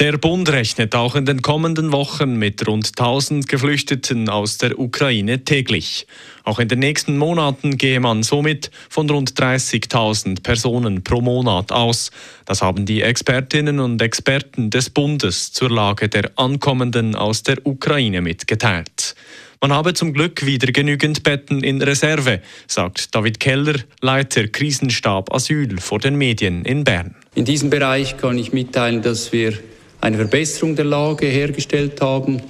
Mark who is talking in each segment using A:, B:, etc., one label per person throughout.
A: Der Bund rechnet auch in den kommenden Wochen mit rund 1000 Geflüchteten aus der Ukraine täglich. Auch in den nächsten Monaten gehe man somit von rund 30.000 Personen pro Monat aus. Das haben die Expertinnen und Experten des Bundes zur Lage der Ankommenden aus der Ukraine mitgeteilt. Man habe zum Glück wieder genügend Betten in Reserve, sagt David Keller, Leiter Krisenstab Asyl vor den Medien in Bern.
B: In diesem Bereich kann ich mitteilen, dass wir eine Verbesserung der Lage hergestellt haben.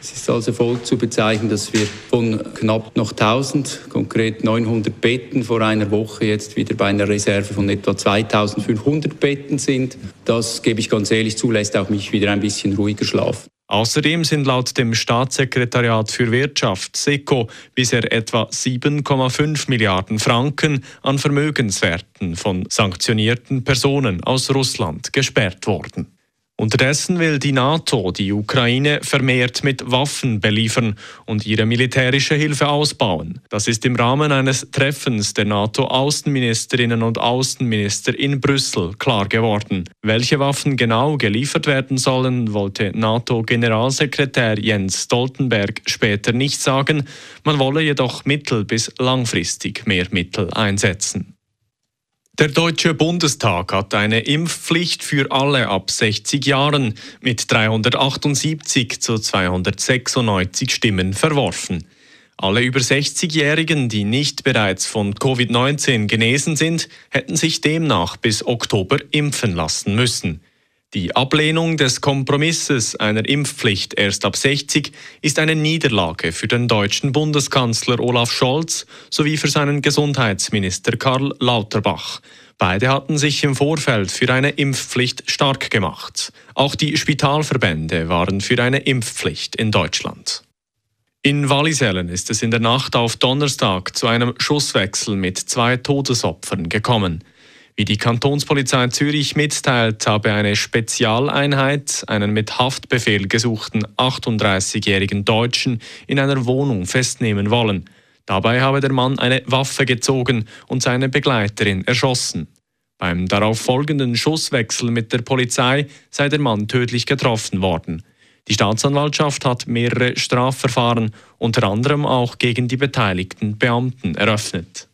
B: Es ist also voll zu bezeichnen, dass wir von knapp noch 1000, konkret 900 Betten vor einer Woche jetzt wieder bei einer Reserve von etwa 2500 Betten sind. Das gebe ich ganz ehrlich zu, lässt auch mich wieder ein bisschen ruhiger schlafen.
A: Außerdem sind laut dem Staatssekretariat für Wirtschaft SECO bisher etwa 7,5 Milliarden Franken an Vermögenswerten von sanktionierten Personen aus Russland gesperrt worden. Unterdessen will die NATO die Ukraine vermehrt mit Waffen beliefern und ihre militärische Hilfe ausbauen. Das ist im Rahmen eines Treffens der NATO-Außenministerinnen und Außenminister in Brüssel klar geworden. Welche Waffen genau geliefert werden sollen, wollte NATO-Generalsekretär Jens Stoltenberg später nicht sagen. Man wolle jedoch mittel- bis langfristig mehr Mittel einsetzen. Der Deutsche Bundestag hat eine Impfpflicht für alle ab 60 Jahren mit 378 zu 296 Stimmen verworfen. Alle über 60-Jährigen, die nicht bereits von Covid-19 genesen sind, hätten sich demnach bis Oktober impfen lassen müssen. Die Ablehnung des Kompromisses einer Impfpflicht erst ab 60 ist eine Niederlage für den deutschen Bundeskanzler Olaf Scholz sowie für seinen Gesundheitsminister Karl Lauterbach. Beide hatten sich im Vorfeld für eine Impfpflicht stark gemacht. Auch die Spitalverbände waren für eine Impfpflicht in Deutschland. In Wallisellen ist es in der Nacht auf Donnerstag zu einem Schusswechsel mit zwei Todesopfern gekommen. Wie die Kantonspolizei Zürich mitteilt, habe eine Spezialeinheit einen mit Haftbefehl gesuchten 38-jährigen Deutschen in einer Wohnung festnehmen wollen. Dabei habe der Mann eine Waffe gezogen und seine Begleiterin erschossen. Beim darauf folgenden Schusswechsel mit der Polizei sei der Mann tödlich getroffen worden. Die Staatsanwaltschaft hat mehrere Strafverfahren, unter anderem auch gegen die beteiligten Beamten, eröffnet.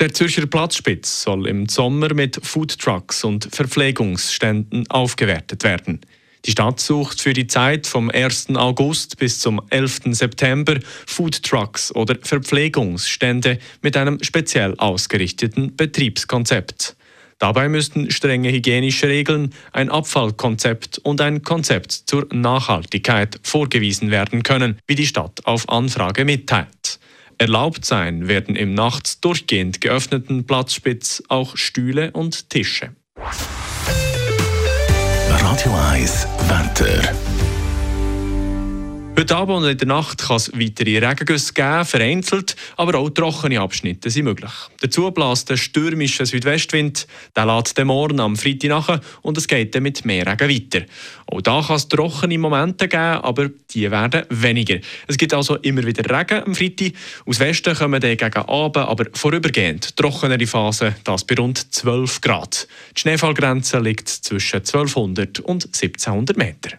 A: Der Zürcher Platzspitz soll im Sommer mit Foodtrucks und Verpflegungsständen aufgewertet werden. Die Stadt sucht für die Zeit vom 1. August bis zum 11. September Foodtrucks oder Verpflegungsstände mit einem speziell ausgerichteten Betriebskonzept. Dabei müssten strenge hygienische Regeln, ein Abfallkonzept und ein Konzept zur Nachhaltigkeit vorgewiesen werden können, wie die Stadt auf Anfrage mitteilt. Erlaubt sein werden im nachts durchgehend geöffneten Platzspitz auch Stühle und Tische.
C: Radio 1 Wetter.
A: Heute Abend und in der Nacht kann es weitere Regengüsse geben, vereinzelt, aber auch trockene Abschnitte sind möglich. Dazu bläst der stürmische Südwestwind, der lädt den Morgen am Freitag nach und es geht dann mit mehr Regen weiter. Auch da kann es trockene Momente geben, aber die werden weniger. Es gibt also immer wieder Regen am Freitag. Aus Westen kommen dann gegen Abend, aber vorübergehend trockenere Phasen, das bei rund 12 Grad. Die Schneefallgrenze liegt zwischen 1200 und 1700 Meter.